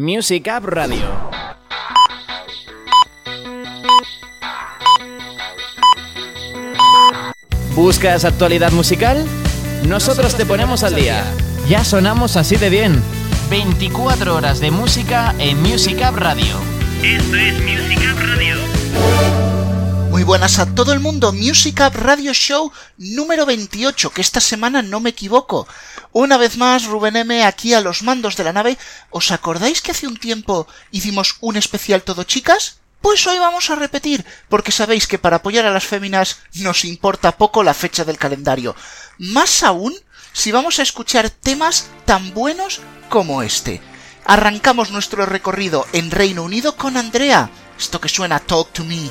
Music App Radio. ¿Buscas actualidad musical? Nosotros te ponemos al día. Ya sonamos así de bien. 24 horas de música en Music App Radio. Esto es Music App Radio. Muy buenas a todo el mundo, Music App Radio Show número 28, que esta semana no me equivoco. Una vez más, Rubén M aquí a los mandos de la nave. ¿Os acordáis que hace un tiempo hicimos un especial todo chicas? Pues hoy vamos a repetir, porque sabéis que para apoyar a las féminas nos importa poco la fecha del calendario. Más aún si vamos a escuchar temas tan buenos como este. Arrancamos nuestro recorrido en Reino Unido con Andrea. Esto que suena Talk to Me.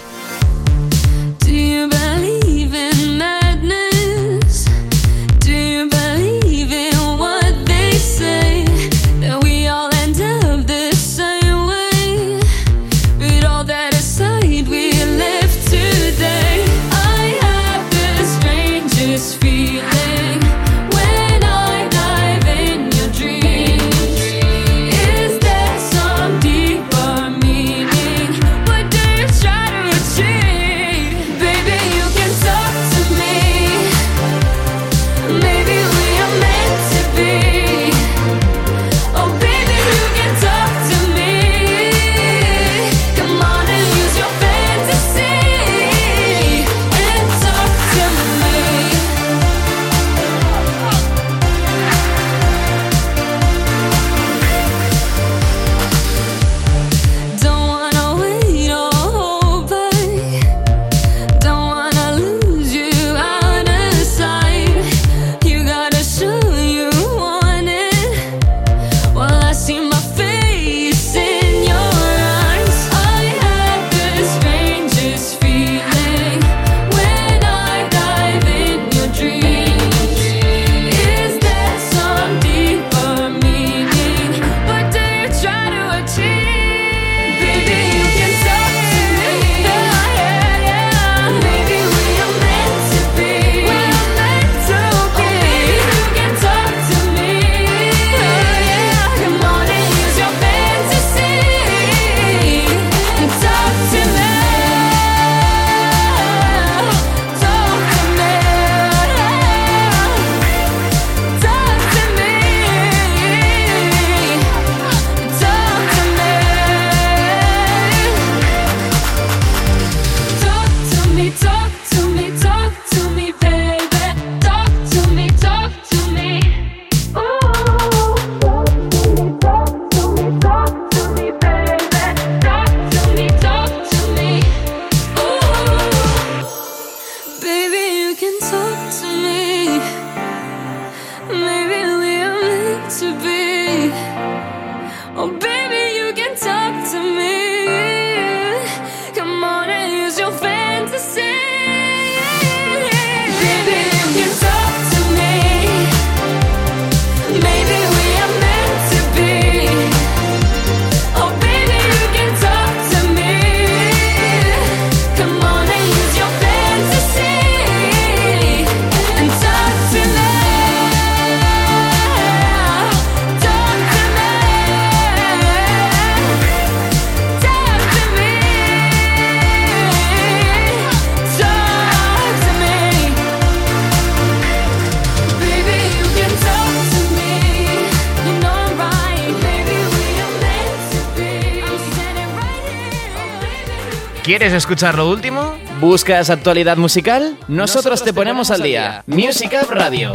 ¿Quieres escuchar lo último? ¿Buscas actualidad musical? Nosotros, te ponemos al día. Music Up Radio.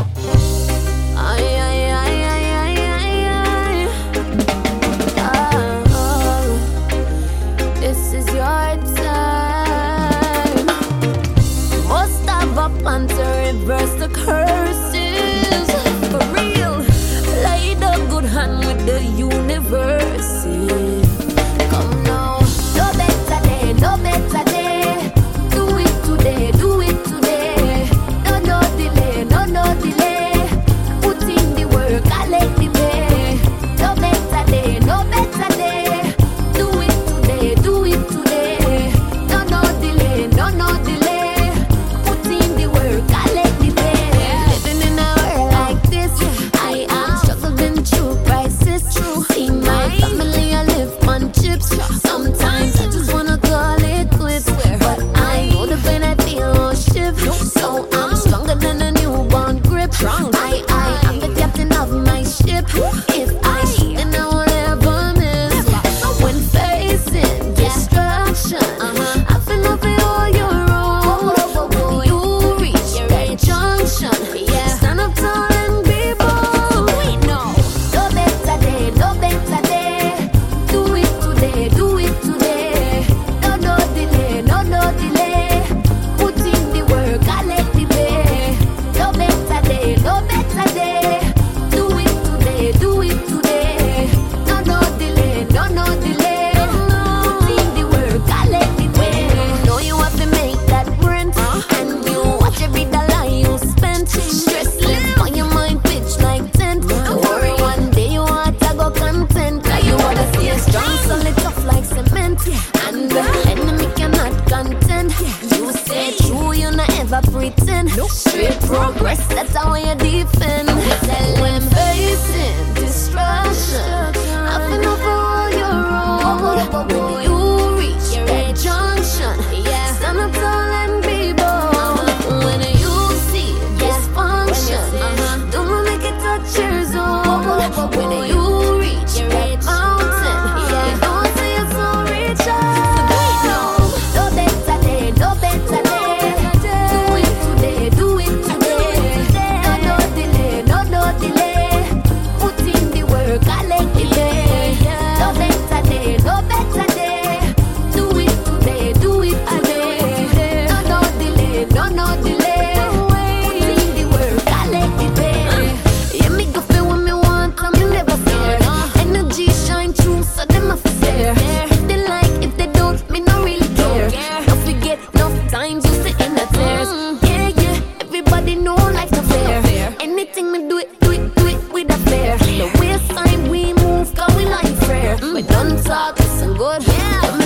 already know life's not fair. Anything we do it, do it, do it with a flair. The waste we move, cause we like fair. Mm, we done talk, it's good. Yeah.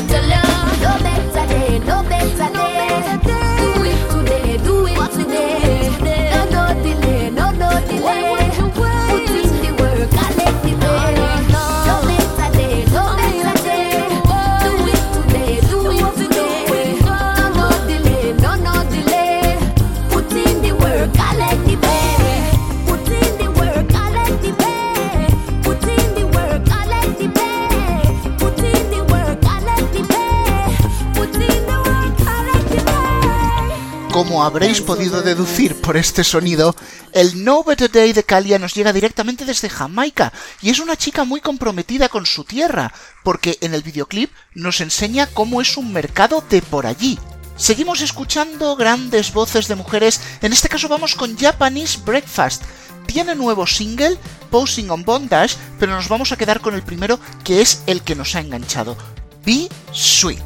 Como habréis podido deducir por este sonido, el No Better Day de Kalia nos llega directamente desde Jamaica y es una chica muy comprometida con su tierra, porque en el videoclip nos enseña cómo es un mercado de por allí. Seguimos escuchando grandes voces de mujeres, en este caso vamos con Japanese Breakfast. Tiene nuevo single, Posing on Bondage, pero nos vamos a quedar con el primero que es el que nos ha enganchado, Be Sweet.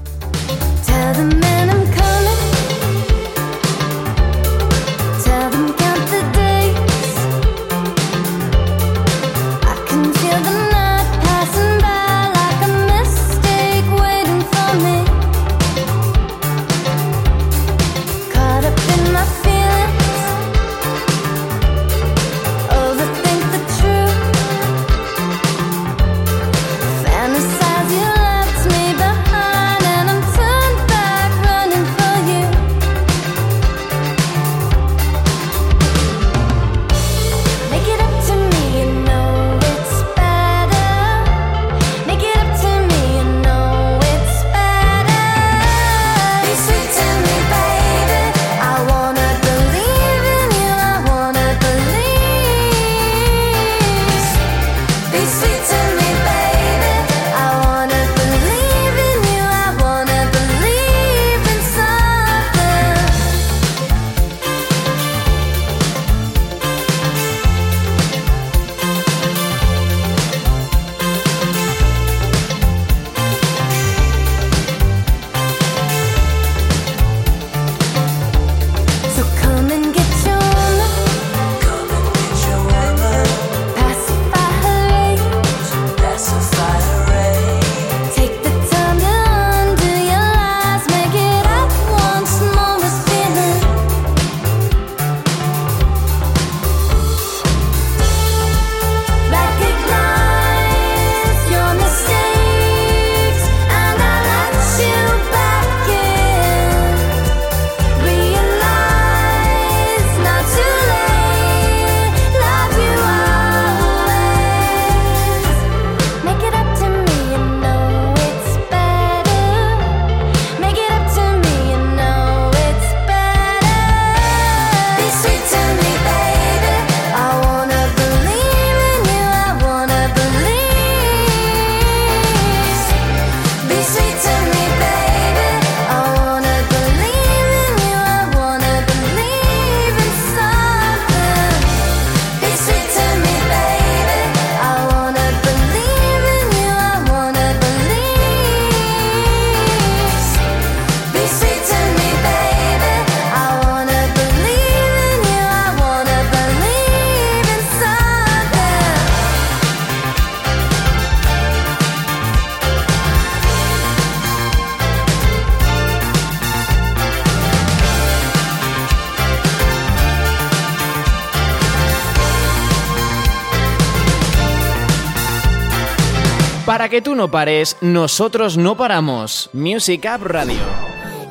Para que tú no pares, nosotros no paramos. Music Up Radio.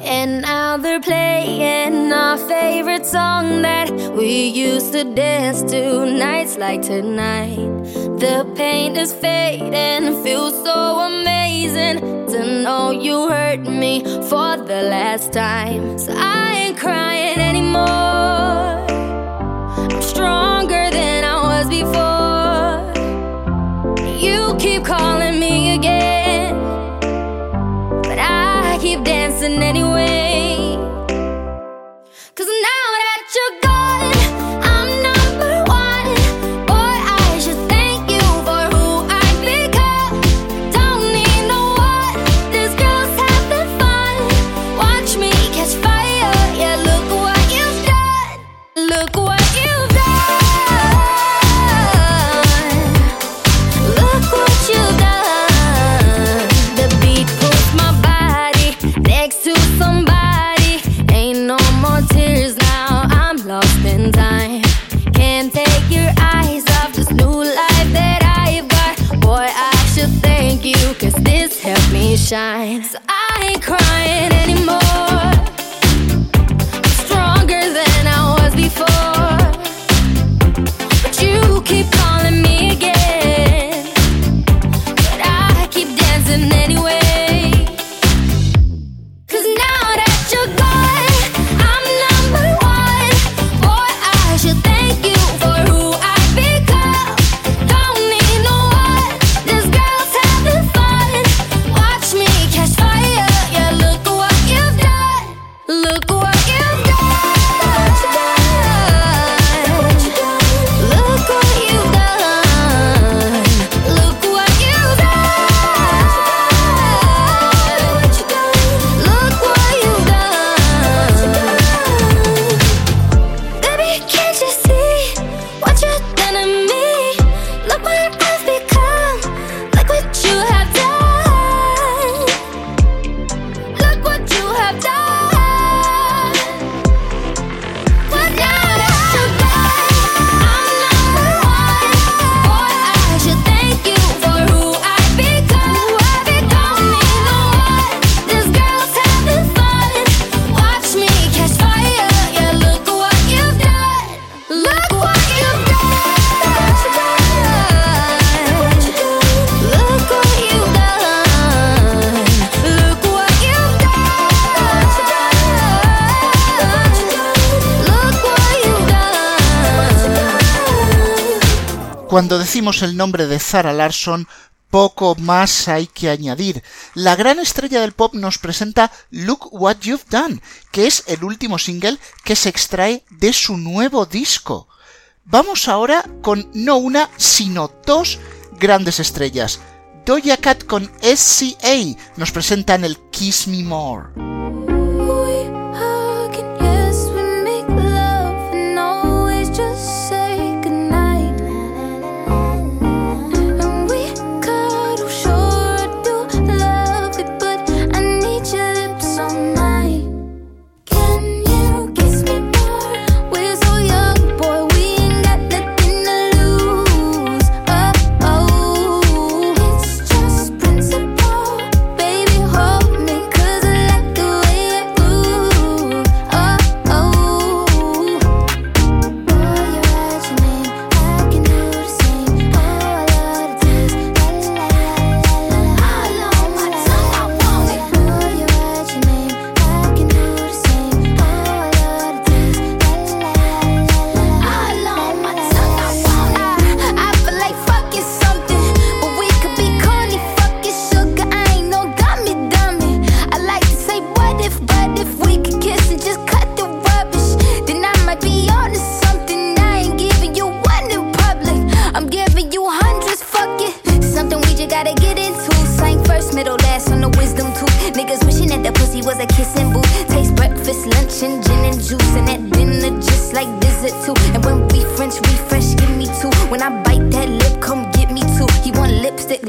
And now they're playing our favorite song that we used to dance to nights like tonight. The pain is fading, feels so amazing to know you hurt me for the last time. So I ain't crying anymore. I'm stronger than I was before. again. But I keep dancing anyway. shine. Cuando decimos el nombre de Zara Larson, poco más hay que añadir. La gran estrella del pop nos presenta Look What You've Done, que es el último single que se extrae de su nuevo disco. Vamos ahora con no una, sino dos grandes estrellas. Doja Cat con SCA nos presentan el Kiss Me More.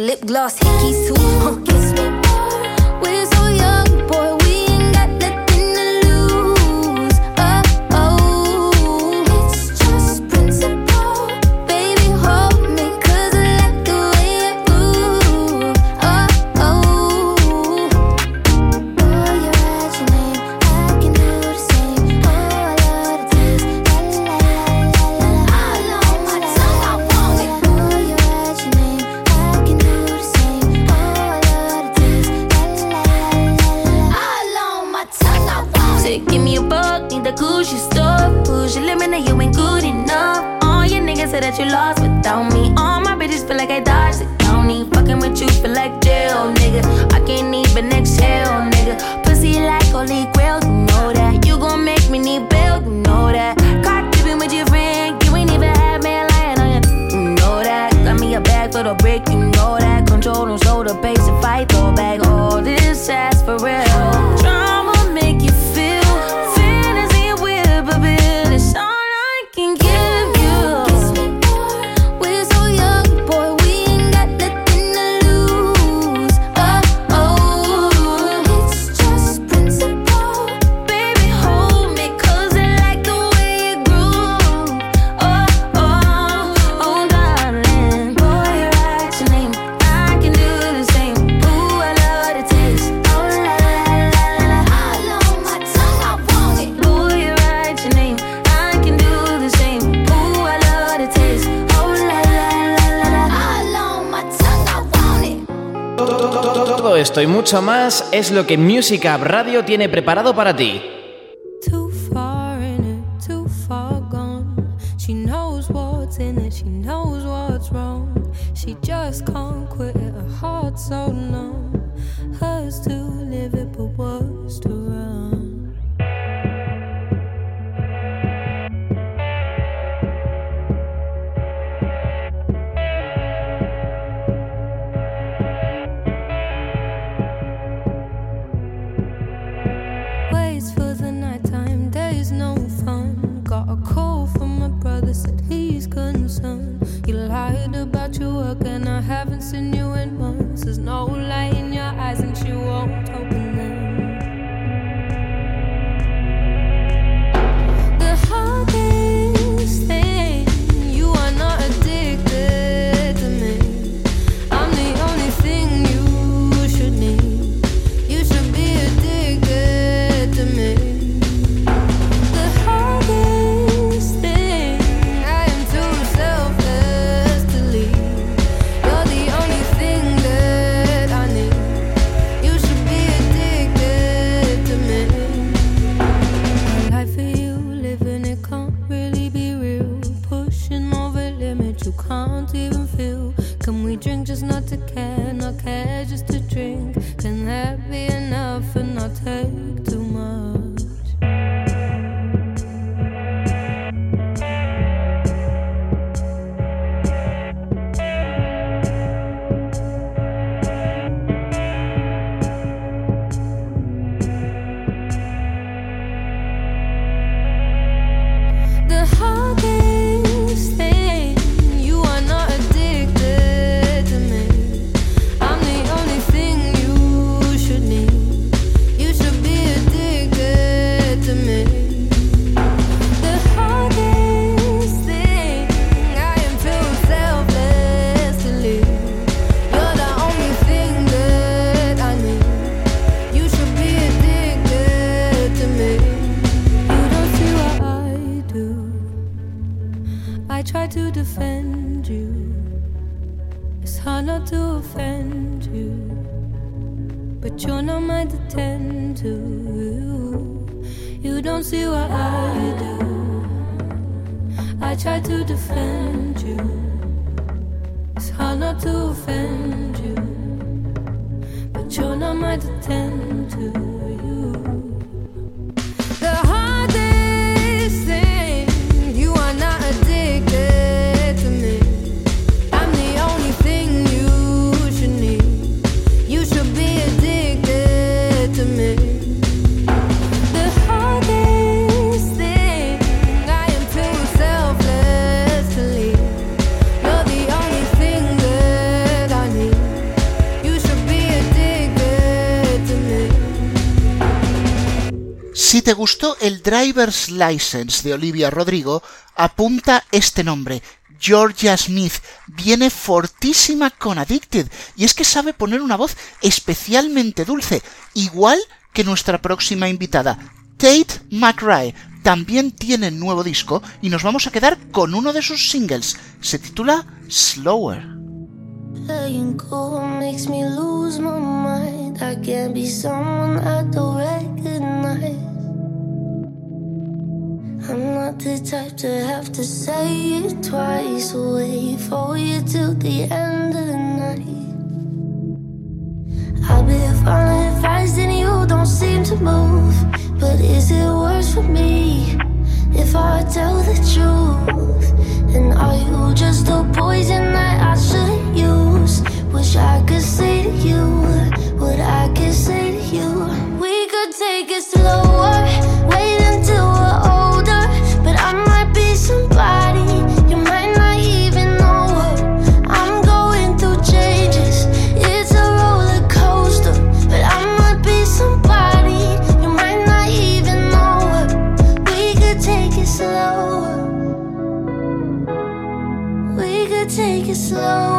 lip gloss, hickey too. Huh, y mucho más es lo que Music Radio tiene preparado para ti. Si te gustó el Driver's License de Olivia Rodrigo, apunta este nombre. Georgia Smith viene fortísima con Addicted y es que sabe poner una voz especialmente dulce, igual que nuestra próxima invitada, Tate McRae. También tiene nuevo disco y nos vamos a quedar con uno de sus singles. Se titula Slower. Playing cool makes me lose my mind. I can't be someone I don't recognize. I'm not the type to have to say it twice. Wait for you till the end of the night. I've been following advice and you don't seem to move. But is it worse for me? If I tell the truth, and are you just the poison that I shouldn't use? Wish I could say to you what I could say to you. We could take it slower. slow.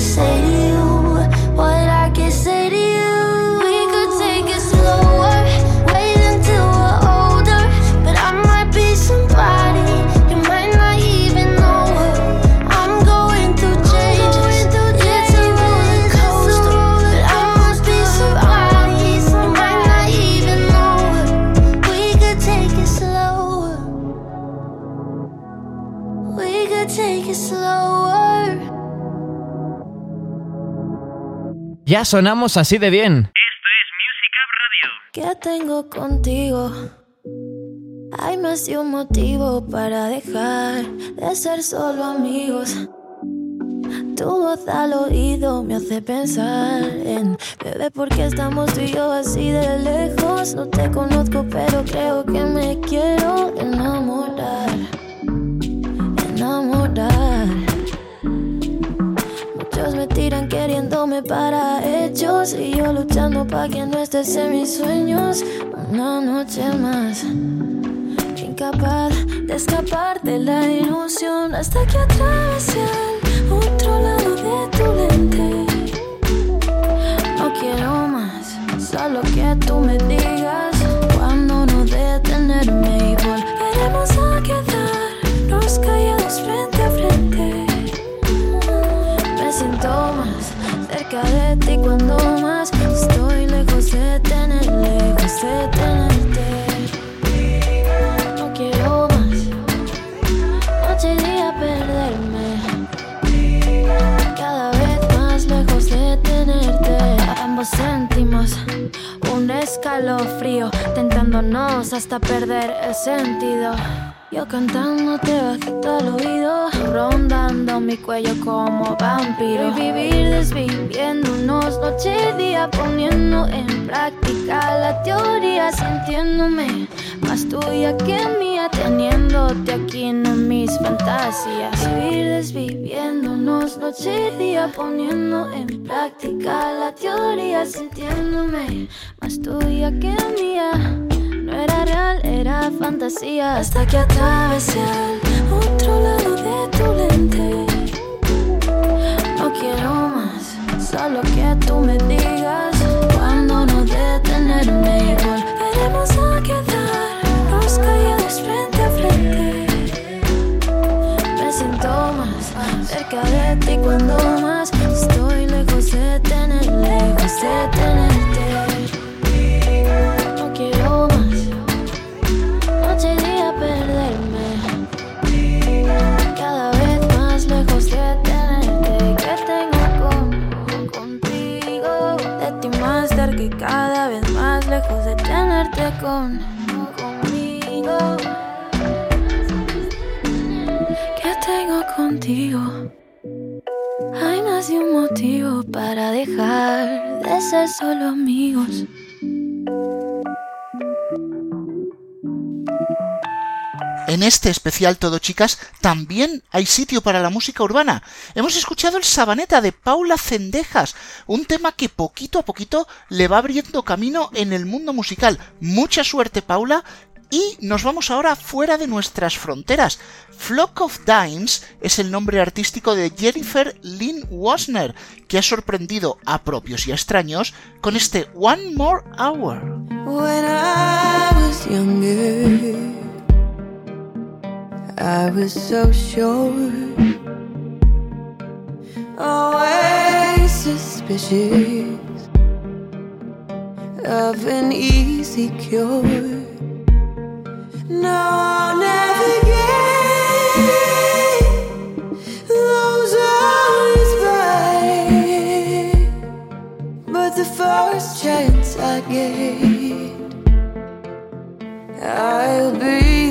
Say Ya sonamos así de bien. Esto es Music Up Radio. ¿Qué tengo contigo? Hay más de un motivo para dejar de ser solo amigos. Tu voz al oído me hace pensar en Bebé, ¿por qué estamos tú y yo así de lejos? No te conozco, pero creo que me quiero enamorar. Enamorar. Muchos me tiran queriéndome para hechos y yo luchando para que no estés en mis sueños una noche más. Incapaz de escapar de la ilusión hasta que atravesé otro lado de tu lente. No quiero más, solo que tú me digas cerca de ti cuando más estoy lejos de tener, lejos de tenerte. No quiero más, noche y día perderme. Cada vez más lejos de tenerte. Ambos sentimos un escalofrío, tentándonos hasta perder el sentido. Yo cantándote bajito al oído, rondando mi cuello como vampiro. Y vivir desviviéndonos noche y día, poniendo en práctica la teoría, sintiéndome más tuya que mía, teniéndote aquí en mis fantasías. Vivir desviviéndonos noche y día, poniendo en práctica la teoría, sintiéndome más tuya que mía. No era real, era fantasía. Hasta que atravesé el otro lado de tu lente. No quiero más, solo que tú me digas Cuando no detenerme volveremos a quedarnos callados frente a frente. Me siento más cerca de ti cuando más Estoy lejos de tener, lejos de tenerte con Conmigo Que tengo contigo hay más de un motivo para dejar de ser solo amigos. En este especial Todo Chicas también hay sitio para la música urbana. Hemos escuchado el Sabaneta de Paula Cendejas, un tema que poquito a poquito le va abriendo camino en el mundo musical. Mucha suerte Paula y nos vamos ahora fuera de nuestras fronteras. Flock of Dimes es el nombre artístico de Jennifer Lynn Wasner, que ha sorprendido a propios y a extraños con este One More Hour. I was so sure, always suspicious of an easy cure. No, I'll never get those eyes back. But the first chance I get, I'll be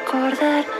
recordar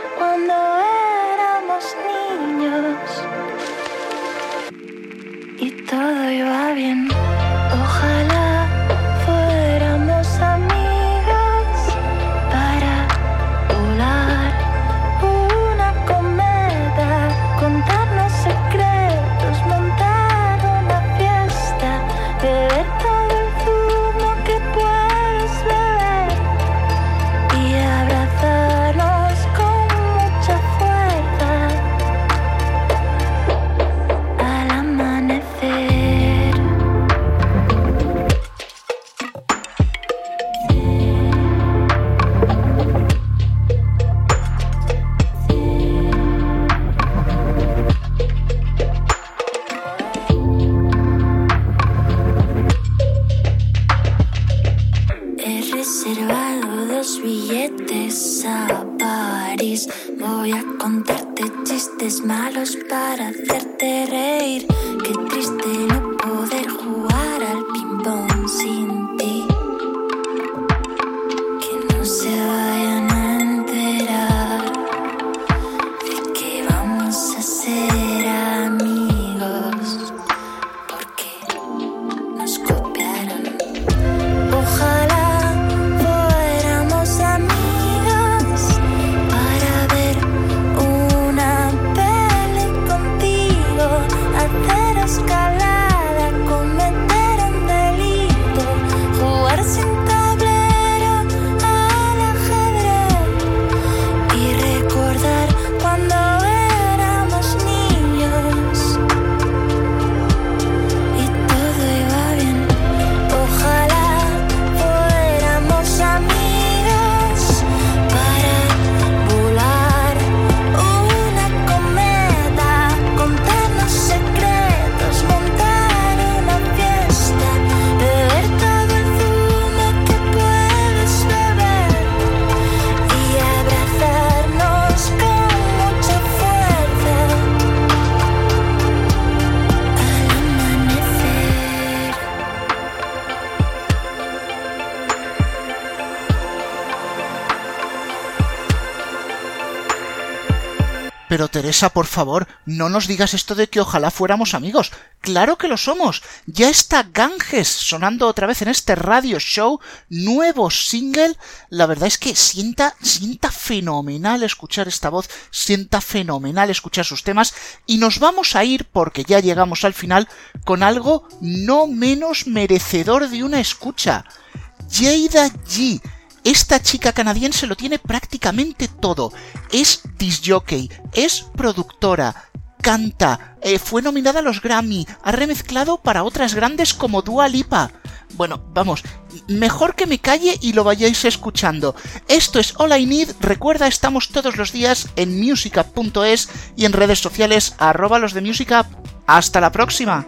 Pero Teresa, por favor, no nos digas esto de que ojalá fuéramos amigos. Claro que lo somos. Ya está Ganges sonando otra vez en este radio show, nuevo single. La verdad es que sienta, sienta fenomenal escuchar esta voz, sienta fenomenal escuchar sus temas y nos vamos a ir porque ya llegamos al final con algo no menos merecedor de una escucha. Jada G esta chica canadiense lo tiene prácticamente todo. Es disjockey, es productora, canta, eh, fue nominada a los Grammy, ha remezclado para otras grandes como Dua Lipa. Bueno, vamos, mejor que me calle y lo vayáis escuchando. Esto es All I Need, recuerda, estamos todos los días en musicup.es y en redes sociales arroba los de musicup. Hasta la próxima.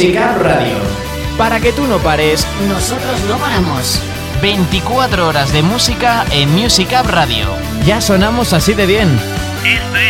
Music Up Radio. Para que tú no pares, nosotros no paramos. 24 horas de música en Music Up Radio. Ya sonamos así de bien. Esto es Music